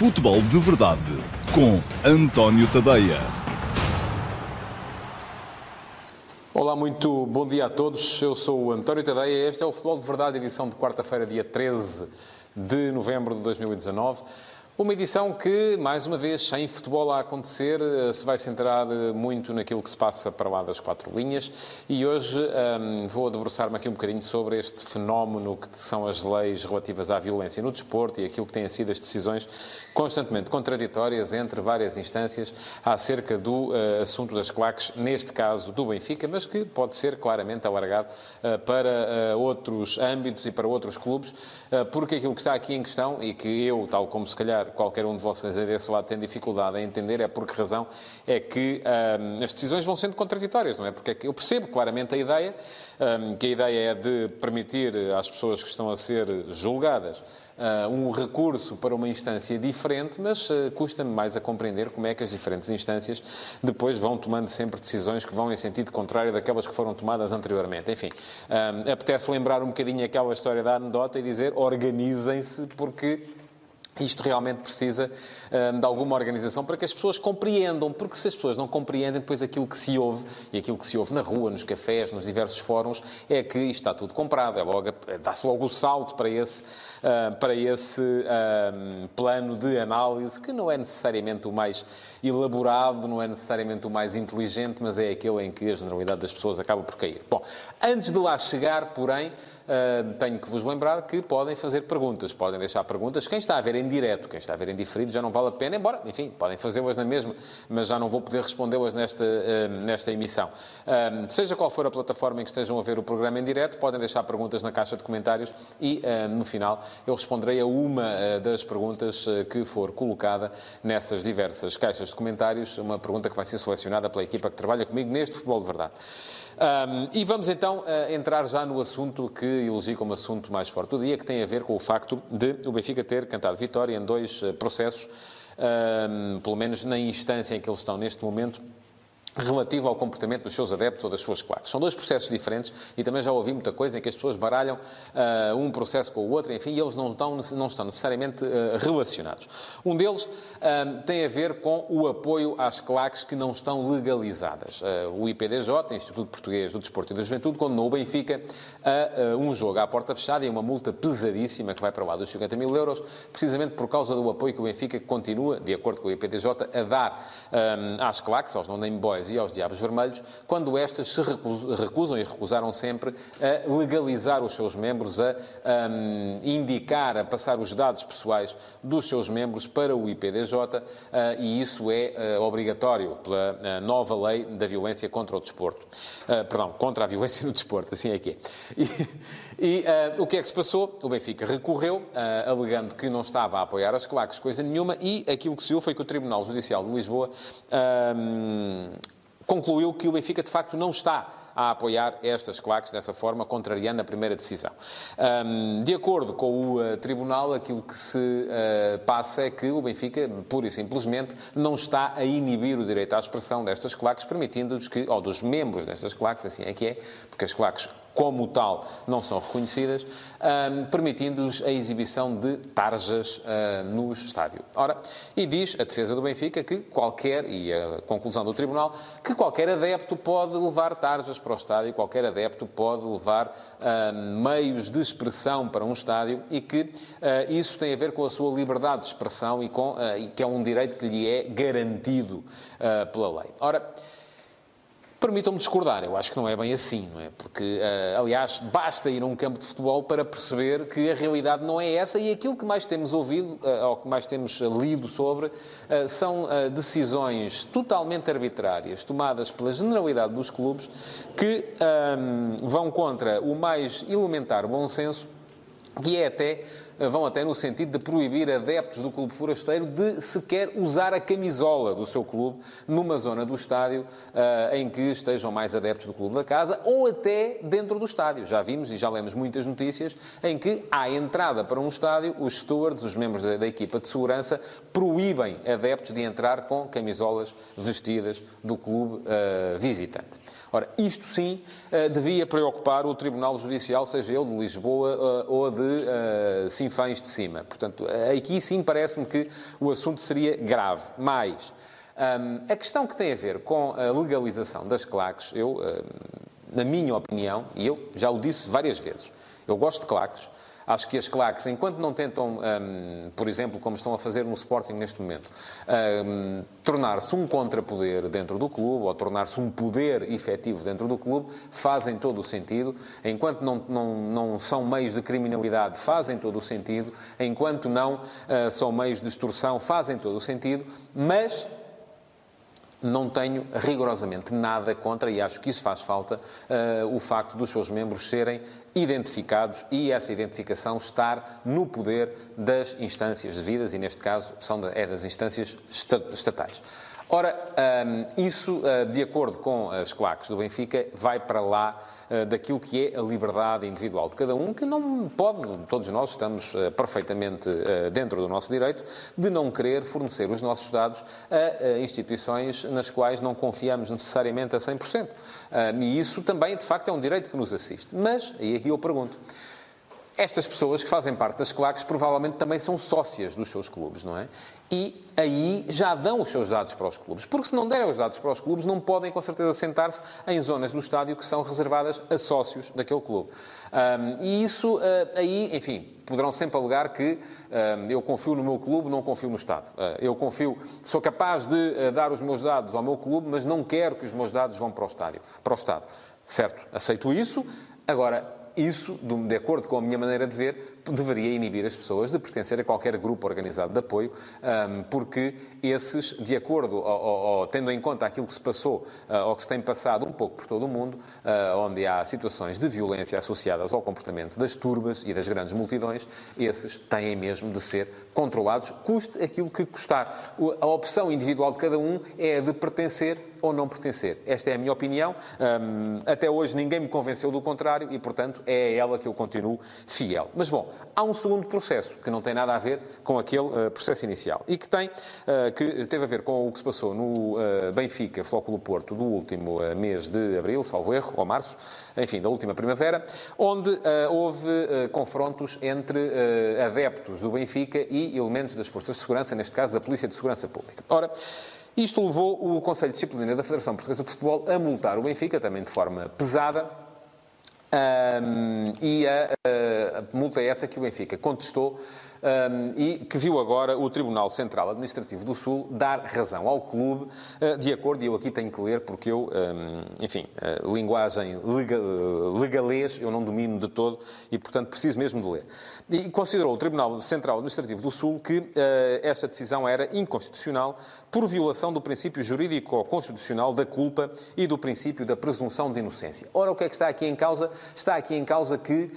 Futebol de Verdade com António Tadeia. Olá, muito bom dia a todos. Eu sou o António Tadeia. Este é o Futebol de Verdade, edição de quarta-feira, dia 13 de novembro de 2019. Uma edição que, mais uma vez, sem futebol a acontecer, eh, se vai centrar eh, muito naquilo que se passa para lá das quatro linhas. E hoje um, vou debruçar-me aqui um bocadinho sobre este fenómeno que são as leis relativas à violência no desporto e aquilo que têm sido as decisões constantemente contraditórias entre várias instâncias acerca do uh, assunto das claques, neste caso do Benfica, mas que pode ser claramente alargado uh, para uh, outros âmbitos e para outros clubes, porque aquilo que está aqui em questão e que eu, tal como se calhar qualquer um de vocês a desse lado tem dificuldade em entender é por que razão é que as decisões vão sendo contraditórias, não é? Porque é eu percebo claramente a ideia, que a ideia é de permitir às pessoas que estão a ser julgadas uh, um recurso para uma instância diferente, mas uh, custa-me mais a compreender como é que as diferentes instâncias depois vão tomando sempre decisões que vão em sentido contrário daquelas que foram tomadas anteriormente. Enfim, um, apetece lembrar um bocadinho aquela história da anedota e dizer organizem-se porque isto realmente precisa um, de alguma organização para que as pessoas compreendam, porque se as pessoas não compreendem, depois aquilo que se ouve, e aquilo que se ouve na rua, nos cafés, nos diversos fóruns, é que isto está tudo comprado, é logo, dá-se logo o salto para esse, uh, para esse uh, plano de análise, que não é necessariamente o mais elaborado, não é necessariamente o mais inteligente, mas é aquele em que a generalidade das pessoas acaba por cair. Bom, antes de lá chegar, porém, Uh, tenho que vos lembrar que podem fazer perguntas, podem deixar perguntas. Quem está a ver em direto, quem está a ver em diferido, já não vale a pena, embora, enfim, podem fazê-las na mesma, mas já não vou poder respondê-las nesta, uh, nesta emissão. Uh, seja qual for a plataforma em que estejam a ver o programa em direto, podem deixar perguntas na caixa de comentários e, no final, eu responderei a uma das perguntas que for colocada nessas diversas caixas de comentários, uma pergunta que vai ser selecionada pela equipa que trabalha comigo neste Futebol de Verdade. Um, e vamos então entrar já no assunto que elegi como assunto mais forte do dia, que tem a ver com o facto de o Benfica ter cantado vitória em dois uh, processos, um, pelo menos na instância em que eles estão neste momento, relativo ao comportamento dos seus adeptos ou das suas claques. São dois processos diferentes e também já ouvi muita coisa em que as pessoas baralham uh, um processo com o outro, enfim, e eles não estão, não estão necessariamente uh, relacionados. Um deles uh, tem a ver com o apoio às claques que não estão legalizadas. o IPDJ, Instituto Português do Desporto e da Juventude, condenou o Benfica a um jogo à porta fechada e uma multa pesadíssima que vai para lá dos 50 mil euros, precisamente por causa do apoio que o Benfica continua, de acordo com o IPDJ, a dar às claques, aos non-name boys, e aos Diabos Vermelhos, quando estas se recusam e recusaram sempre a legalizar os seus membros, a, a um, indicar, a passar os dados pessoais dos seus membros para o IPDJ, uh, e isso é uh, obrigatório pela uh, nova lei da violência contra o desporto. perdão, contra a violência no desporto, assim é que é. E, e o que é que se passou? O Benfica recorreu, alegando que não estava a apoiar as claques, coisa nenhuma, e aquilo que se viu foi que o Tribunal Judicial de Lisboa concluiu que o Benfica, de facto, não está a apoiar estas claques dessa forma, contrariando a primeira decisão. De acordo com o uh, Tribunal, aquilo que se uh, passa é que o Benfica, pura e simplesmente, não está a inibir o direito à expressão destas claques, permitindo-lhes que, ou dos membros destas claques, assim é que é, porque as claques como tal, não são reconhecidas, um, permitindo-lhes a exibição de tarjas uh, no estádio. Ora, e diz a defesa do Benfica que qualquer, e a conclusão do Tribunal, que qualquer adepto pode levar tarjas para o estádio, qualquer adepto pode levar um, meios de expressão para um estádio e que uh, isso tem a ver com a sua liberdade de expressão e, com, uh, e que é um direito que lhe é garantido pela lei. Ora, Permitam-me discordar, eu acho que não é bem assim, não é? Porque, uh, aliás, basta ir a um campo de futebol para perceber que a realidade não é essa e aquilo que mais temos ouvido, uh, ou que mais temos lido sobre, são decisões totalmente arbitrárias, tomadas pela generalidade dos clubes, que um, vão contra o mais elementar bom senso, que é até vão até no sentido de proibir adeptos do clube forasteiro de sequer usar a camisola do seu clube numa zona do estádio uh, em que estejam mais adeptos do clube da casa ou até dentro do estádio. Já vimos e já lemos muitas notícias em que, à entrada para um estádio, os stewards, os membros da, da equipa de segurança, proíbem adeptos de entrar com camisolas vestidas do clube uh, visitante. Ora, isto sim uh, devia preocupar o Tribunal Judicial, seja ele de Lisboa ou de uh, Sinfãs de cima. Portanto, aqui sim parece-me que o assunto seria grave. Mais, um, a questão que tem a ver com a legalização das claques, eu, um, na minha opinião, e eu já o disse várias vezes, eu gosto de claques, Acho que as claques, enquanto não tentam, um, por exemplo, como estão a fazer no Sporting neste momento, um, tornar-se um contrapoder dentro do clube ou tornar-se um poder efetivo dentro do clube, fazem todo o sentido. Enquanto não, não, não são meios de criminalidade, fazem todo o sentido. Enquanto não uh, são meios de extorsão, fazem todo o sentido. Mas não tenho rigorosamente nada contra, e acho que isso faz falta, uh, o facto dos seus membros serem identificados e essa identificação estar no poder das instâncias devidas, e neste caso são é das instâncias estatais. Ora, hum, isso, eh, de acordo com as claques do Benfica, vai para lá eh, daquilo que é a liberdade individual de cada um, que não pode, todos nós estamos eh, perfeitamente dentro do nosso direito, de não querer fornecer os nossos dados a instituições nas quais não confiamos necessariamente a 100%. Hum, e isso também, de facto, é um direito que nos assiste. Mas, e aqui eu pergunto, estas pessoas que fazem parte das claques provavelmente também são sócias dos seus clubes, não é? E aí já dão os seus dados para os clubes. Porque se não derem os dados para os clubes, não podem com certeza sentar-se em zonas do estádio que são reservadas a sócios daquele clube. Um, e isso uh, aí, enfim, poderão sempre alegar que eu confio no meu clube, não confio no Estado. Uh, eu confio, sou capaz de uh, dar os meus dados ao meu clube, mas não quero que os meus dados vão para o, estádio, para o Estado. Certo, aceito isso. Agora, isso, de acordo com a minha maneira de ver, deveria inibir as pessoas de pertencer a qualquer grupo organizado de apoio, porque esses, de acordo, ou, ou, tendo em conta aquilo que se passou, ah, ou que se tem passado um pouco por todo o mundo, ah, onde há situações de violência associadas ao comportamento das turbas e das grandes multidões, esses têm mesmo de ser controlados, custe aquilo que custar. A opção individual de cada um é a de pertencer ou não pertencer. Esta é a minha opinião. até hoje ninguém me convenceu do contrário e, portanto, é a ela que eu continuo fiel. Mas, bom, há um segundo processo que não tem nada a ver com aquele uh, processo inicial e que tem, uh, que teve a ver com o que se passou no uh, Benfica, Flóculo Porto, do último mês de abril, salvo erro, ou março, enfim, da última primavera, onde houve confrontos entre adeptos do Benfica e elementos das forças de segurança, neste caso da Polícia de Segurança Pública. Ora, isto levou o Conselho de Disciplina da Federação Portuguesa de Futebol a multar o Benfica, também de forma pesada, um, e a, a, a, multa é essa que o Benfica contestou um, e que viu agora o Tribunal Central Administrativo do Sul dar razão ao clube, uh, de acordo, e eu aqui tenho que ler, porque eu, um, enfim, uh, linguagem legal, legalês eu não domino de todo e, portanto, preciso mesmo de ler. E considerou o Tribunal Central Administrativo do Sul que uh, esta decisão era inconstitucional por violação do princípio jurídico-constitucional da culpa e do princípio da presunção de inocência. Ora, o que é que está aqui em causa? Está aqui em causa que,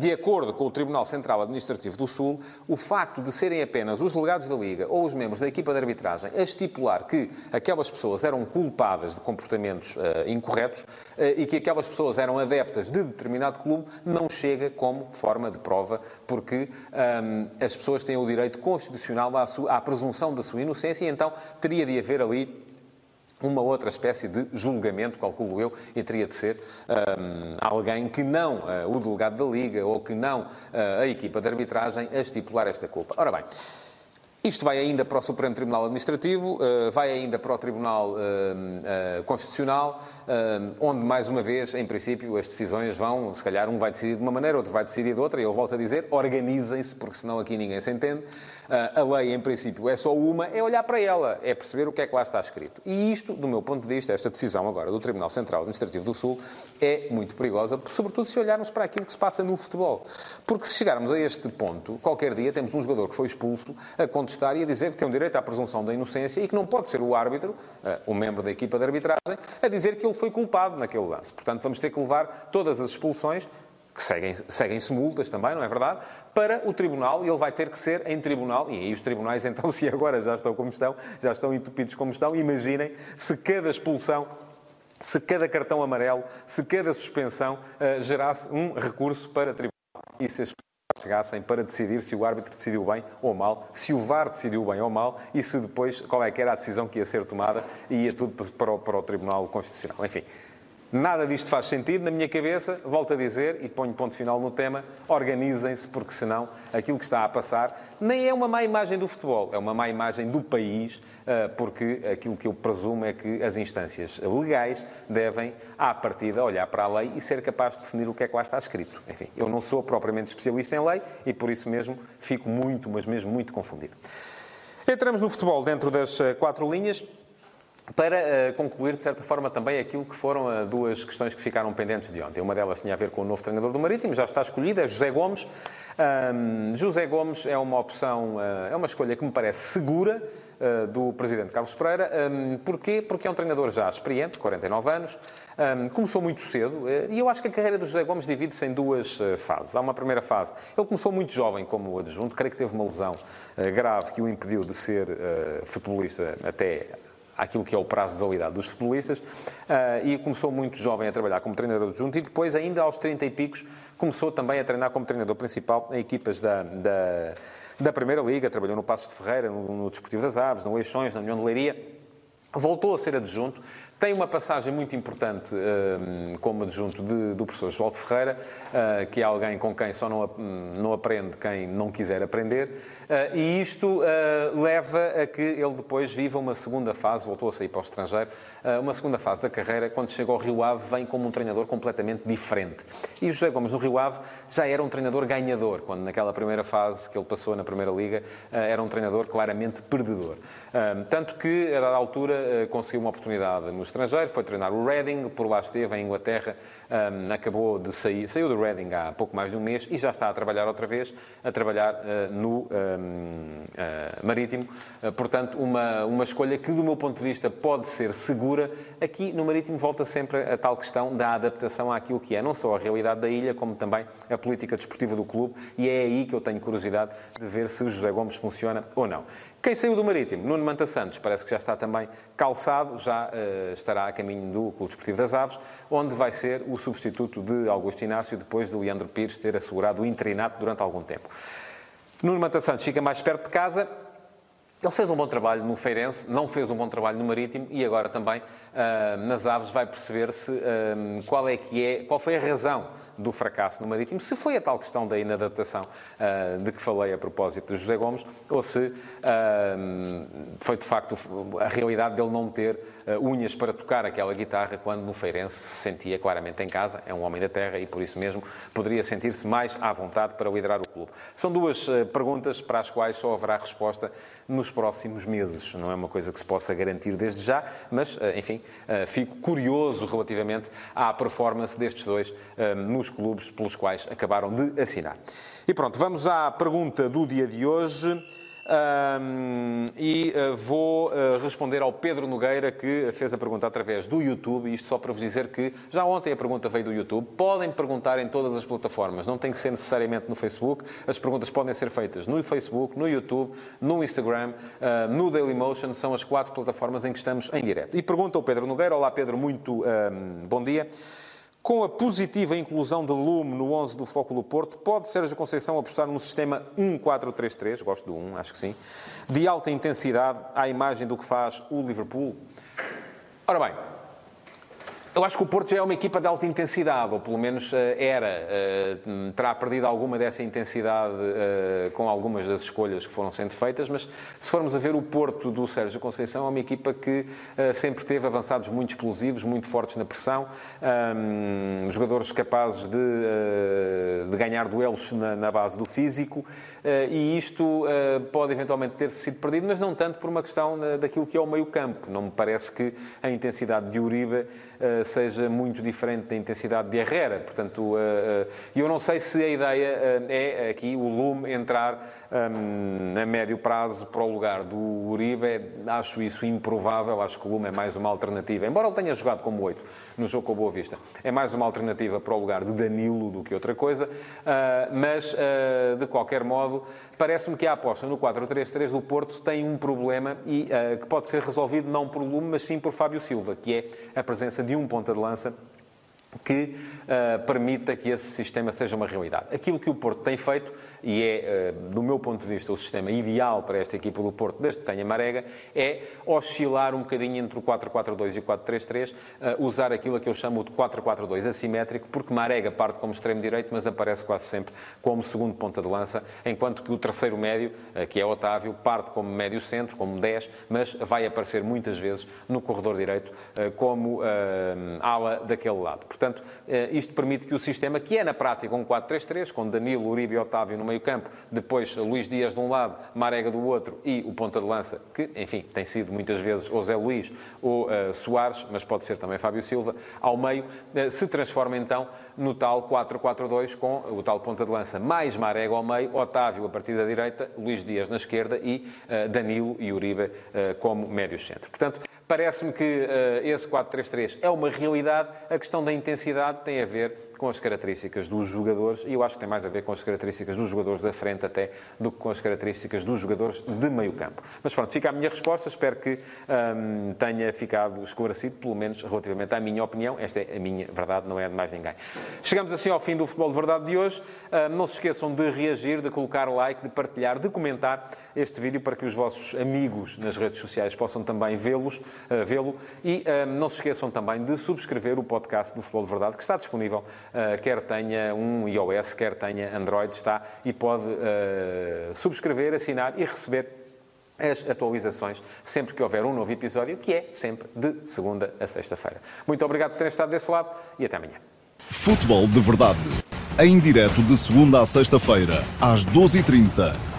de acordo com o Tribunal Central Administrativo do Sul, o facto de serem apenas os delegados da Liga ou os membros da equipa de arbitragem a estipular que aquelas pessoas eram culpadas de comportamentos uh, incorretos uh, e que aquelas pessoas eram adeptas de determinado clube não chega como forma de prova, porque um, ehm, as pessoas têm o direito constitucional à, sua, à presunção da sua inocência e então teria de haver ali uma outra espécie de julgamento, calculo eu, e teria de ser um, alguém que não uh, o delegado da Liga ou que não uh, a equipa de arbitragem a estipular esta culpa. Ora bem, isto vai ainda para o Supremo Tribunal Administrativo, eh, vai ainda para o Tribunal eh, eh, Constitucional, onde, mais uma vez, em princípio, as decisões vão, se calhar, um vai decidir de uma maneira, outro vai decidir de outra, e eu volto a dizer, organizem-se, porque senão aqui ninguém se entende. A lei, em princípio, é só uma, é olhar para ela, é perceber o que é que lá está escrito. E isto, do meu ponto de vista, esta decisão agora do Tribunal Central Administrativo do Sul, é muito perigosa, sobretudo se olharmos para aquilo que se passa no futebol. Porque se chegarmos a este ponto, qualquer dia temos um jogador que foi expulso a contestar e a dizer que tem o direito à presunção da inocência e que não pode ser o árbitro, eh, o membro da equipa de arbitragem, a dizer que ele foi culpado naquele lance. Portanto, vamos ter que levar todas as expulsões que seguem-se seguem multas também, não é verdade? Para o tribunal, e ele vai ter que ser em tribunal, e aí os tribunais, então, se agora já estão como estão, já estão entupidos como estão, imaginem se cada expulsão se cada cartão amarelo, se cada suspensão uh, gerasse um recurso para tribunal. E se as chegassem para decidir se o árbitro decidiu bem ou mal, se o VAR decidiu bem ou mal e se depois qual é que era a decisão que ia ser tomada e ia tudo para o, para o Tribunal Constitucional. Enfim, Nada disto faz sentido na minha cabeça. Volto a dizer, e ponho ponto final no tema, organizem-se, porque senão aquilo que está a passar nem é uma má imagem do futebol, é uma má imagem do país, eh, porque aquilo que eu presumo é que as instâncias legais devem, à partida, olhar para a lei e ser capaz de definir o que é que lá está escrito. Enfim, eu não sou propriamente especialista em lei e por isso mesmo fico muito, mas mesmo muito confundido. Entramos no futebol dentro das eh, quatro linhas para uh, concluir, de certa forma, também aquilo que foram uh, duas questões que ficaram pendentes de ontem. Uma delas tinha a ver com o novo treinador do Marítimo, já está escolhido, é José Gomes. Um, José Gomes é uma opção, uh, é uma escolha que me parece segura do Presidente Carlos Pereira. Um, porquê? Porque é um treinador já experiente, 49 anos, um, começou muito cedo e eu acho que a carreira do José Gomes divide-se em duas fases. Há uma primeira fase. Ele começou muito jovem como adjunto, creio que teve uma lesão grave que o impediu de ser futebolista até aquilo que é o prazo de validade dos futebolistas, uh, e começou muito jovem a trabalhar como treinador adjunto e depois, ainda aos 30 e picos, começou também a treinar como treinador principal em equipas da, da, da Primeira Liga, trabalhou no Passo de Ferreira, no, no Desportivo das Aves, no Leixões, na União de Leiria, voltou a ser adjunto, tem uma passagem muito importante uh, como adjunto de, do professor João Ferreira, uh, que é alguém com quem só não, não aprende quem não quiser aprender, uh, e isto leva a que ele depois viva uma segunda fase, voltou a sair para o estrangeiro, uma segunda fase da carreira, quando chega ao Rio Ave, vem como um treinador completamente diferente. E o José Gomes no Rio Ave já era um treinador ganhador, quando naquela primeira fase que ele passou na Primeira Liga, era um treinador claramente perdedor. Tanto que, a dada altura, conseguiu uma oportunidade no estrangeiro, foi treinar o Reading, por lá esteve, em Inglaterra, um, acabou de sair, saiu do Reading há pouco mais de um mês e já está a trabalhar outra vez, a trabalhar uh, no um, uh, Marítimo. Uh, portanto, uma, uma escolha que, do meu ponto de vista, pode ser segura. Aqui no Marítimo volta sempre a tal questão da adaptação àquilo que é não só a realidade da ilha, como também a política desportiva do clube, e é aí que eu tenho curiosidade de ver se o José Gomes funciona ou não. Quem saiu do Marítimo? Nuno Manta Santos, parece que já está também calçado, já estará a caminho do Clube Desportivo das Aves, onde vai ser o substituto de Augusto Inácio, depois de Leandro Pires ter assegurado o interinato durante algum tempo. Nuno Manta Santos fica mais perto de casa, ele fez um bom trabalho no Feirense, não fez um bom trabalho no Marítimo e agora também uh, nas Aves vai perceber-se uh, qual é que é, qual foi a razão do fracasso no Marítimo, se foi a tal questão da inadaptação uh, de que falei a propósito de José Gomes, ou se uh, foi de facto a realidade dele não ter uh, unhas para tocar aquela guitarra quando no Feirense se sentia claramente em casa, é um homem da terra e por isso mesmo poderia sentir-se mais à vontade para liderar o clube. São duas perguntas para as quais só haverá resposta nos próximos meses. Não é uma coisa que se possa garantir desde já, mas, enfim, fico curioso relativamente à performance destes dois nos os clubes pelos quais acabaram de assinar. E pronto, vamos à pergunta do dia de hoje. Um, e uh, vou uh, responder ao Pedro Nogueira, que fez a pergunta através do YouTube, isto só para vos dizer que já ontem a pergunta veio do YouTube. Podem perguntar em todas as plataformas, não tem que ser necessariamente no Facebook. As perguntas podem ser feitas no Facebook, no YouTube, no Instagram, uh, no Dailymotion, são as quatro plataformas em que estamos em direto. E pergunta ao Pedro Nogueira: Olá Pedro, muito um, bom dia. Com a positiva inclusão de Lume no 11 do Clube Porto, pode Sérgio Conceição apostar num sistema 1-4-3-3, gosto do 1, acho que sim, de alta intensidade, à imagem do que faz o Liverpool? Ora bem, eu acho que o Porto já é uma equipa de alta intensidade, ou pelo menos eh, era. Eh, terá perdido alguma dessa intensidade eh, com algumas das escolhas que foram sendo feitas, mas se formos a ver o Porto do Sérgio Conceição, é uma equipa que sempre teve avançados muito explosivos, muito fortes na pressão, ehm, jogadores capazes de, de ganhar duelos na, na, base do físico, e isto pode eventualmente ter sido perdido, mas não tanto por uma questão daquilo que é o meio-campo. Não me parece que a intensidade de Uribe seja muito diferente da intensidade de Herrera. Portanto, eh, eh, eu não sei se a ideia eh, é aqui o Lume entrar um, a médio prazo para o lugar do Uribe. Acho isso improvável. Acho que o Lume é mais uma alternativa. Embora ele tenha jogado como oito no jogo com o Boa Vista. É mais uma alternativa para o lugar de Danilo do que outra coisa, mas, de qualquer modo, parece-me que a aposta no 4-3-3 do Porto tem um problema e que pode ser resolvido não por Lume, mas sim por Fábio Silva, que é a presença de um ponta de lança que uh, permita que esse sistema seja uma realidade. Aquilo que o Porto tem feito e é, eh, do meu ponto de vista, o sistema ideal para esta equipa do Porto, desde que tenha Marega, é oscilar um bocadinho entre o 4-4-2 e o 4-3-3, eh, usar aquilo que eu chamo de 4-4-2 assimétrico, porque Marega parte como extremo direito, mas aparece quase sempre como segundo ponta de lança, enquanto que o terceiro médio, que é Otávio, parte como médio centro, como 10, mas vai aparecer muitas vezes no corredor direito como ala daquele lado. Portanto, isto permite que o sistema, que é na prática um 4-3-3, com Danilo, Uribe e Otávio no meio meio campo, depois Luís Dias de um lado, Marega do outro e o ponta de lança, que, enfim, tem sido muitas vezes ou Zé Luís ou uh, Soares, mas pode ser também Fábio Silva, ao meio, uh, se transforma então no tal 4-4-2 com o tal ponta de lança mais Marega ao meio, Otávio a partir da direita, Luís Dias na esquerda e uh, Danilo e Uribe como médios centro. Portanto, Parece-me que uh, esse 4-3-3 é uma realidade. A questão da intensidade tem a ver com as características dos jogadores, e eu acho que tem mais a ver com as características dos jogadores da frente até do que com as características dos jogadores de meio campo. Mas pronto, fica a minha resposta, espero que um, tenha ficado esclarecido, pelo menos relativamente à minha opinião. Esta é a minha verdade, não é de mais ninguém. Chegamos assim ao fim do Futebol de Verdade de hoje. Um, não se esqueçam de reagir, de colocar like, de partilhar, de comentar este vídeo para que os vossos amigos nas redes sociais possam também vê-los, uh, vê-lo. E um, não se esqueçam também de subscrever o podcast do Futebol de Verdade, que está disponível quer tenha um iOS, quer tenha Android, está e pode uh, subscrever, assinar e receber as atualizações sempre que houver um novo episódio, que é sempre de segunda a sexta-feira. Muito obrigado por terem estado desse lado e até amanhã. Futebol de Verdade. Em direto de segunda a sexta-feira, às 12h30